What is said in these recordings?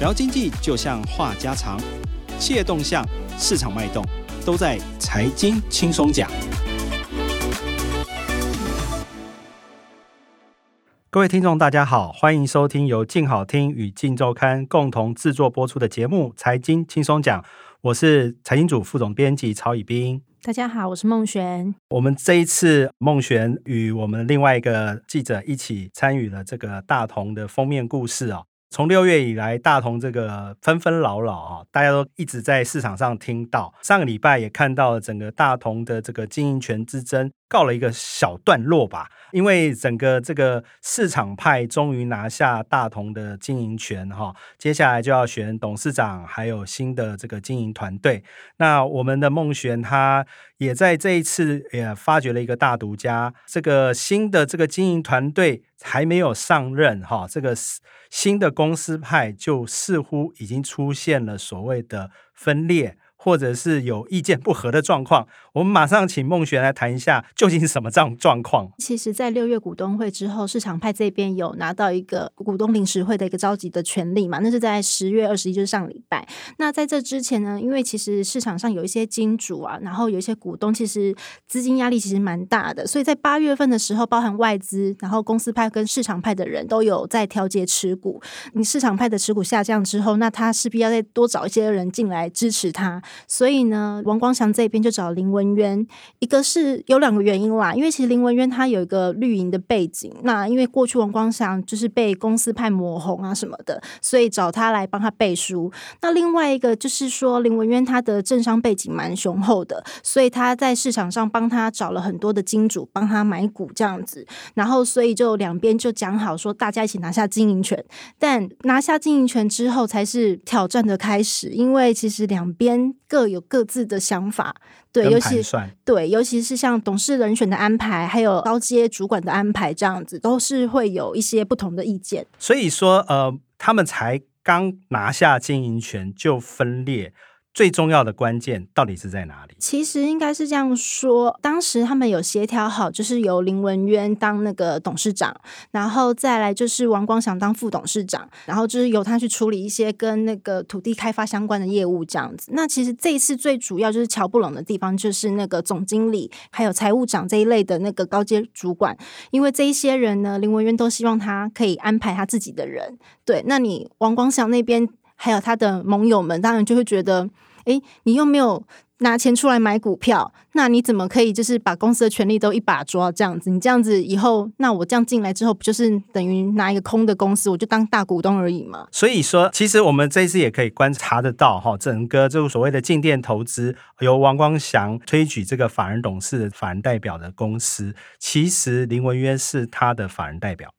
聊经济就像话家常，企业动向、市场脉动，都在财经轻松讲。各位听众，大家好，欢迎收听由静好听与静周刊共同制作播出的节目《财经轻松讲》，我是财经组副总编辑曹以斌。大家好，我是孟璇。我们这一次孟璇与我们另外一个记者一起参与了这个大同的封面故事哦。从六月以来，大同这个纷纷扰扰啊，大家都一直在市场上听到。上个礼拜也看到了整个大同的这个经营权之争告了一个小段落吧，因为整个这个市场派终于拿下大同的经营权哈，接下来就要选董事长，还有新的这个经营团队。那我们的孟璇他也在这一次也发掘了一个大独家，这个新的这个经营团队还没有上任哈，这个新的公司派就似乎已经出现了所谓的分裂。或者是有意见不合的状况，我们马上请孟璇来谈一下究竟是什么状状况。其实，在六月股东会之后，市场派这边有拿到一个股东临时会的一个召集的权利嘛？那是在十月二十一，就是上礼拜。那在这之前呢，因为其实市场上有一些金主啊，然后有一些股东，其实资金压力其实蛮大的，所以在八月份的时候，包含外资，然后公司派跟市场派的人都有在调节持股。你市场派的持股下降之后，那他势必要再多找一些人进来支持他。所以呢，王光祥这边就找林文渊，一个是有两个原因啦，因为其实林文渊他有一个绿营的背景，那因为过去王光祥就是被公司派抹红啊什么的，所以找他来帮他背书。那另外一个就是说，林文渊他的政商背景蛮雄厚的，所以他在市场上帮他找了很多的金主帮他买股这样子，然后所以就两边就讲好说，大家一起拿下经营权。但拿下经营权之后，才是挑战的开始，因为其实两边。各有各自的想法，对，尤其对，尤其是像董事人选的安排，还有高阶主管的安排，这样子都是会有一些不同的意见。所以说，呃，他们才刚拿下经营权就分裂。最重要的关键到底是在哪里？其实应该是这样说，当时他们有协调好，就是由林文渊当那个董事长，然后再来就是王光祥当副董事长，然后就是由他去处理一些跟那个土地开发相关的业务这样子。那其实这一次最主要就是瞧不拢的地方，就是那个总经理还有财务长这一类的那个高阶主管，因为这一些人呢，林文渊都希望他可以安排他自己的人。对，那你王光祥那边还有他的盟友们，当然就会觉得。哎，你又没有拿钱出来买股票，那你怎么可以就是把公司的权利都一把抓这样子？你这样子以后，那我这样进来之后，不就是等于拿一个空的公司，我就当大股东而已嘛？所以说，其实我们这一次也可以观察得到哈，整个这个所谓的进店投资由王光祥推举这个法人董事、法人代表的公司，其实林文渊是他的法人代表。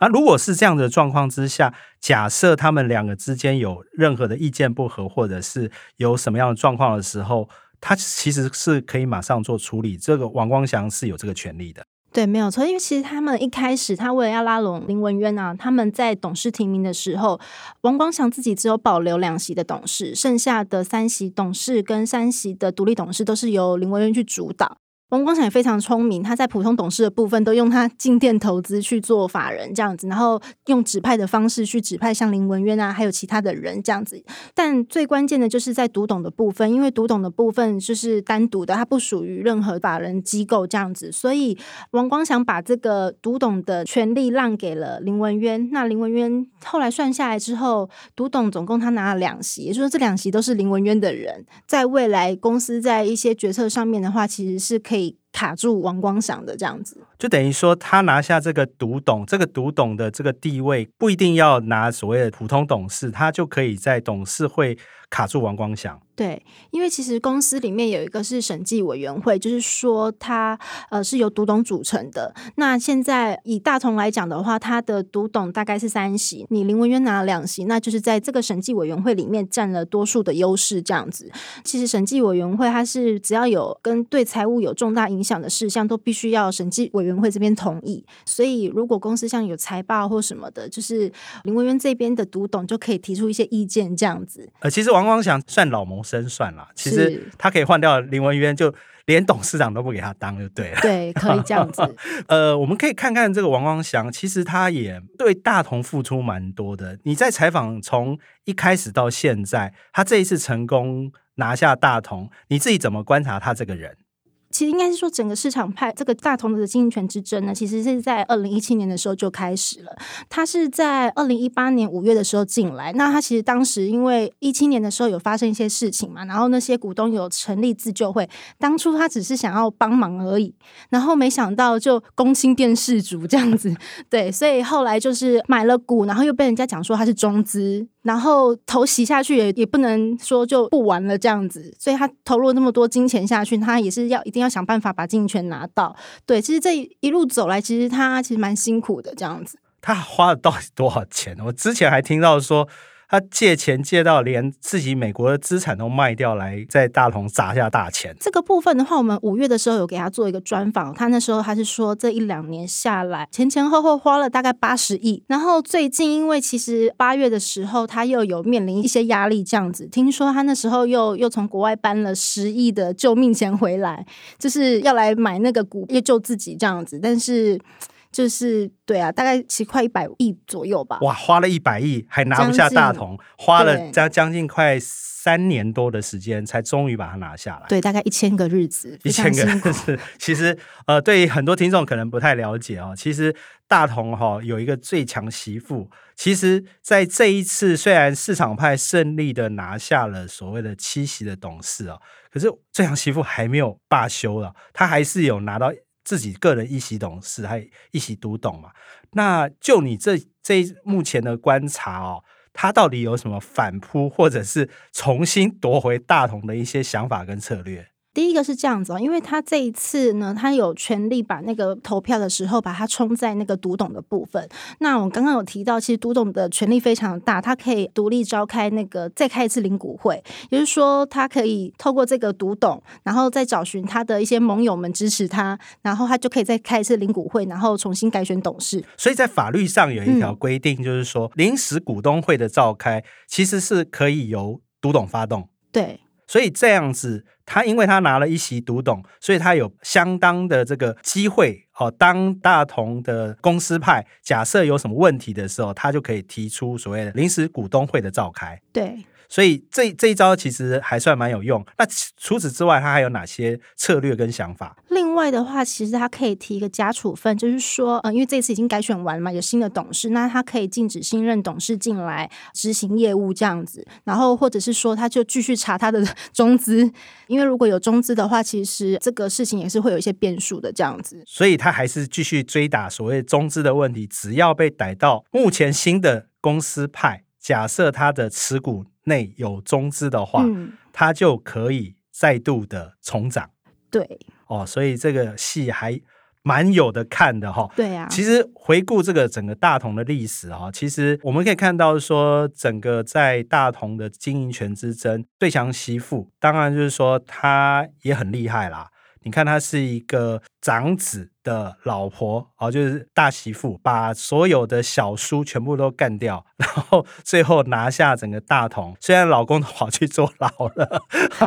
那如果是这样的状况之下，假设他们两个之间有任何的意见不合，或者是有什么样的状况的时候，他其实是可以马上做处理。这个王光祥是有这个权利的。对，没有错。因为其实他们一开始，他为了要拉拢林文渊啊，他们在董事提名的时候，王光祥自己只有保留两席的董事，剩下的三席董事跟三席的独立董事都是由林文渊去主导。王光祥也非常聪明，他在普通董事的部分都用他进店投资去做法人这样子，然后用指派的方式去指派像林文渊啊，还有其他的人这样子。但最关键的就是在读懂的部分，因为读懂的部分就是单独的，它不属于任何法人机构这样子，所以王光祥把这个读懂的权利让给了林文渊。那林文渊后来算下来之后，读懂总共他拿了两席，也就是说这两席都是林文渊的人，在未来公司在一些决策上面的话，其实是可以。卡住王光祥的这样子，就等于说他拿下这个独董，这个独董的这个地位不一定要拿所谓的普通董事，他就可以在董事会卡住王光祥。对，因为其实公司里面有一个是审计委员会，就是说它呃是由独董组成的。那现在以大同来讲的话，它的独董大概是三席，你林文渊拿了两席，那就是在这个审计委员会里面占了多数的优势。这样子，其实审计委员会它是只要有跟对财务有重大影响的事项，都必须要审计委员会这边同意。所以如果公司像有财报或什么的，就是林文渊这边的独董就可以提出一些意见。这样子，呃，其实王光祥算老谋。真算了，其实他可以换掉林文渊，就。连董事长都不给他当，就对了。对，可以这样子。呃，我们可以看看这个王光祥，其实他也对大同付出蛮多的。你在采访从一开始到现在，他这一次成功拿下大同，你自己怎么观察他这个人？其实应该是说，整个市场派这个大同的经营权之争呢，其实是在二零一七年的时候就开始了。他是在二零一八年五月的时候进来，那他其实当时因为一七年的时候有发生一些事情嘛，然后那些股东有成立自救会，当初他只是想要帮忙而已，然后没想到就公卿变世主这样子，对，所以后来就是买了股，然后又被人家讲说他是中资。然后投洗下去也也不能说就不玩了这样子，所以他投入那么多金钱下去，他也是要一定要想办法把经营权拿到。对，其实这一路走来，其实他其实蛮辛苦的这样子。他花了到底多少钱？我之前还听到说。他借钱借到连自己美国的资产都卖掉来在大同砸下大钱。这个部分的话，我们五月的时候有给他做一个专访，他那时候他是说这一两年下来前前后后花了大概八十亿。然后最近因为其实八月的时候他又有面临一些压力，这样子听说他那时候又又从国外搬了十亿的救命钱回来，就是要来买那个股要救自己这样子，但是。就是对啊，大概其实快一百亿左右吧。哇，花了一百亿还拿不下大同，花了将将近快三年多的时间，才终于把它拿下来。对，大概一千个日子，一千个日子。其实呃，对于很多听众可能不太了解哦，其实大同哈有一个最强媳妇。其实，在这一次虽然市场派胜利的拿下了所谓的七席的董事哦，可是最强媳妇还没有罢休了，他还是有拿到。自己个人一席懂事，还一席读懂嘛？那就你这这目前的观察哦，他到底有什么反扑，或者是重新夺回大同的一些想法跟策略？第一个是这样子哦，因为他这一次呢，他有权利把那个投票的时候把它冲在那个独董的部分。那我刚刚有提到，其实独董的权力非常大，他可以独立召开那个再开一次领股会，也就是说，他可以透过这个独董，然后再找寻他的一些盟友们支持他，然后他就可以再开一次领股会，然后重新改选董事。所以在法律上有一条规定，就是说临时股东会的召开其实是可以由独董发动。对。所以这样子，他因为他拿了一席独董，所以他有相当的这个机会哦。当大同的公司派假设有什么问题的时候，他就可以提出所谓的临时股东会的召开。对。所以这这一招其实还算蛮有用。那除此之外，他还有哪些策略跟想法？另外的话，其实他可以提一个加处分，就是说，呃，因为这次已经改选完了嘛，有新的董事，那他可以禁止新任董事进来执行业务这样子。然后或者是说，他就继续查他的 中资，因为如果有中资的话，其实这个事情也是会有一些变数的这样子。所以他还是继续追打所谓中资的问题，只要被逮到目前新的公司派，假设他的持股。内有中资的话，它就可以再度的重涨。对哦，所以这个戏还蛮有的看的哈。对呀，其实回顾这个整个大同的历史哈，其实我们可以看到说，整个在大同的经营权之争，最强媳妇当然就是说他也很厉害啦。你看，他是一个长子的老婆，哦，就是大媳妇，把所有的小叔全部都干掉，然后最后拿下整个大同。虽然老公都跑去坐牢了，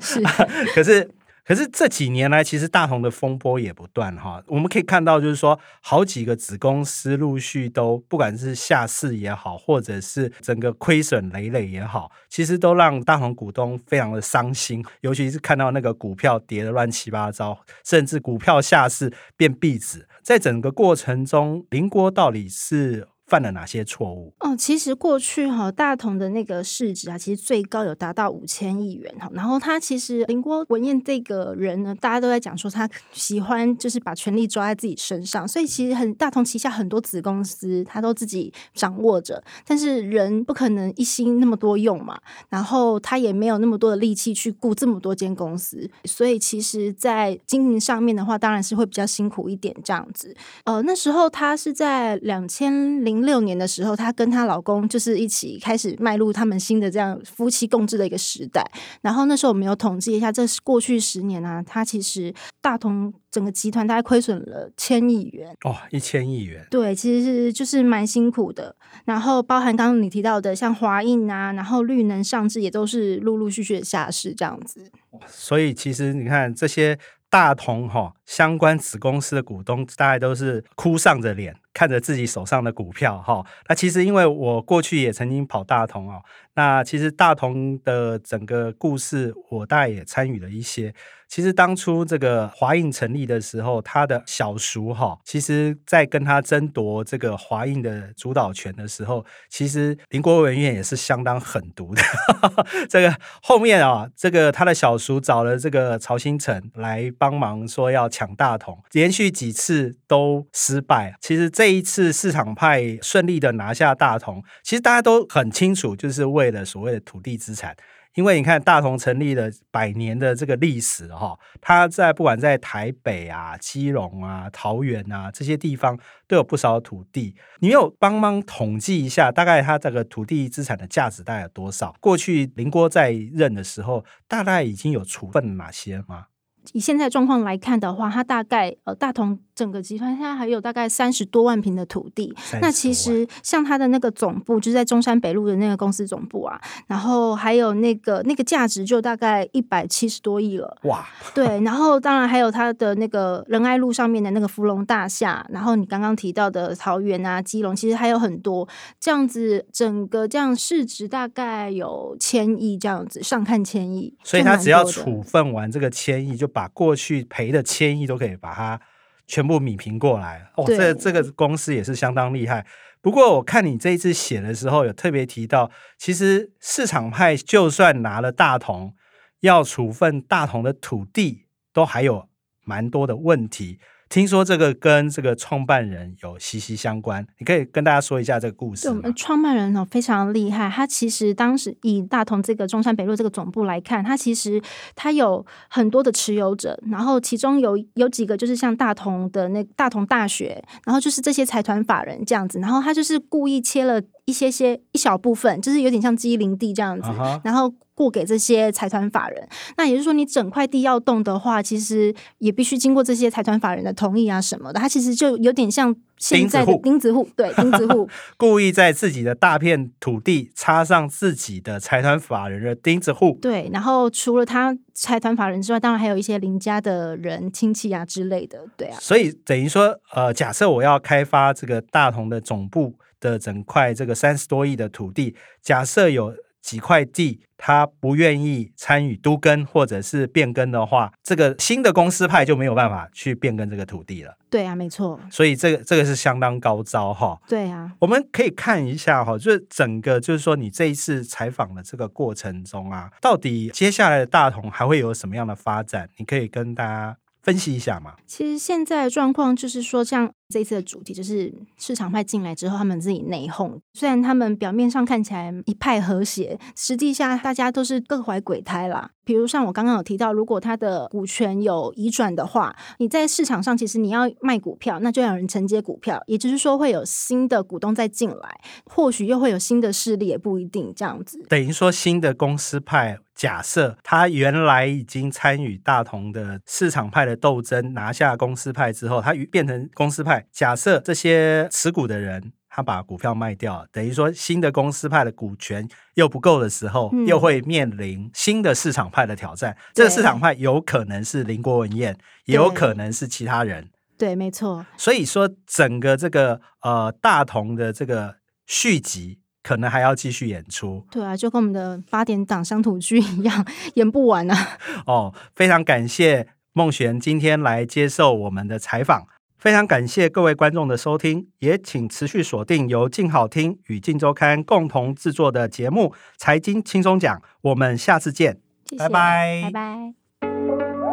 是，可是。可是这几年来，其实大同的风波也不断哈。我们可以看到，就是说，好几个子公司陆续都，不管是下市也好，或者是整个亏损累累也好，其实都让大同股东非常的伤心。尤其是看到那个股票跌得乱七八糟，甚至股票下市变壁纸，在整个过程中，林国到底是？犯了哪些错误？哦，其实过去哈大同的那个市值啊，其实最高有达到五千亿元哈。然后他其实林国文彦这个人呢，大家都在讲说他 喜欢就是把权力抓在自己身上，所以其实很大同旗下很多子公司他都自己掌握着。但是人不可能一心那么多用嘛，然后他也没有那么多的力气去雇这么多间公司，所以其实，在经营上面的话，当然是会比较辛苦一点这样子。呃，那时候他是在两千零。六年的时候，她跟她老公就是一起开始迈入他们新的这样夫妻共治的一个时代。然后那时候我们有统计一下，这是过去十年啊，他其实大同整个集团大概亏损了千亿元哦，一千亿元。对，其实是就是蛮辛苦的。然后包含刚刚你提到的，像华印啊，然后绿能上市也都是陆陆续续的下市这样子。所以其实你看这些大同哈相关子公司的股东，大概都是哭丧着脸看着自己手上的股票哈。那其实因为我过去也曾经跑大同哦，那其实大同的整个故事，我大概也参与了一些。其实当初这个华映成立的时候，他的小叔哈，其实在跟他争夺这个华映的主导权的时候，其实林国文院也是相当狠毒的。这个后面啊，这个他的小叔找了这个曹新成来帮忙，说要抢大同，连续几次都失败。其实这一次市场派顺利的拿下大同，其实大家都很清楚，就是为了所谓的土地资产。因为你看大同成立了百年的这个历史哈，它在不管在台北啊、基隆啊、桃园啊这些地方都有不少土地。你有帮忙统计一下，大概它这个土地资产的价值大概有多少？过去林郭在任的时候，大概已经有处分哪些吗？以现在状况来看的话，它大概呃大同。整个集团现在还有大概三十多万平的土地，那其实像它的那个总部就是在中山北路的那个公司总部啊，然后还有那个那个价值就大概一百七十多亿了。哇！对，然后当然还有它的那个仁爱路上面的那个芙蓉大厦，然后你刚刚提到的桃园啊、基隆，其实还有很多这样子，整个这样市值大概有千亿这样子，上看千亿。所以他只要处分完这个千亿，就把过去赔的千亿都可以把它。全部米平过来哦，这这个公司也是相当厉害。不过我看你这一次写的时候，有特别提到，其实市场派就算拿了大同，要处分大同的土地，都还有蛮多的问题。听说这个跟这个创办人有息息相关，你可以跟大家说一下这个故事。我们创办人哦非常厉害，他其实当时以大同这个中山北路这个总部来看，他其实他有很多的持有者，然后其中有有几个就是像大同的那大同大学，然后就是这些财团法人这样子，然后他就是故意切了一些些一小部分，就是有点像基林地这样子，然后。过给这些财团法人，那也就是说，你整块地要动的话，其实也必须经过这些财团法人的同意啊什么的。它其实就有点像现在的钉子户，对钉子户 故意在自己的大片土地插上自己的财团法人的钉子户。对，然后除了他财团法人之外，当然还有一些邻家的人、亲戚啊之类的。对啊，所以等于说，呃，假设我要开发这个大同的总部的整块这个三十多亿的土地，假设有。几块地，他不愿意参与都更或者是变更的话，这个新的公司派就没有办法去变更这个土地了。对啊，没错。所以这个这个是相当高招哈。对啊，我们可以看一下哈，就是整个就是说你这一次采访的这个过程中啊，到底接下来的大同还会有什么样的发展？你可以跟大家分析一下嘛？其实现在的状况就是说，像。这一次的主题就是市场派进来之后，他们自己内讧。虽然他们表面上看起来一派和谐，实际下大家都是各怀鬼胎啦。比如像我刚刚有提到，如果他的股权有移转的话，你在市场上其实你要卖股票，那就要有人承接股票，也就是说会有新的股东再进来，或许又会有新的势力，也不一定这样子。等于说新的公司派，假设他原来已经参与大同的市场派的斗争，拿下公司派之后，他变成公司派。假设这些持股的人他把股票卖掉，等于说新的公司派的股权又不够的时候，又会面临新的市场派的挑战。这个市场派有可能是林国文彦，也有可能是其他人。对，没错。所以说，整个这个呃大同的这个续集，可能还要继续演出。对啊，就跟我们的八点档乡土剧一样，演不完啊。哦，非常感谢孟璇今天来接受我们的采访。非常感谢各位观众的收听，也请持续锁定由静好听与静周刊共同制作的节目《财经轻松讲》，我们下次见，拜拜，拜拜。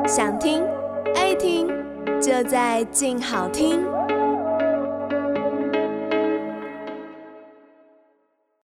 想听爱听，就在静好听。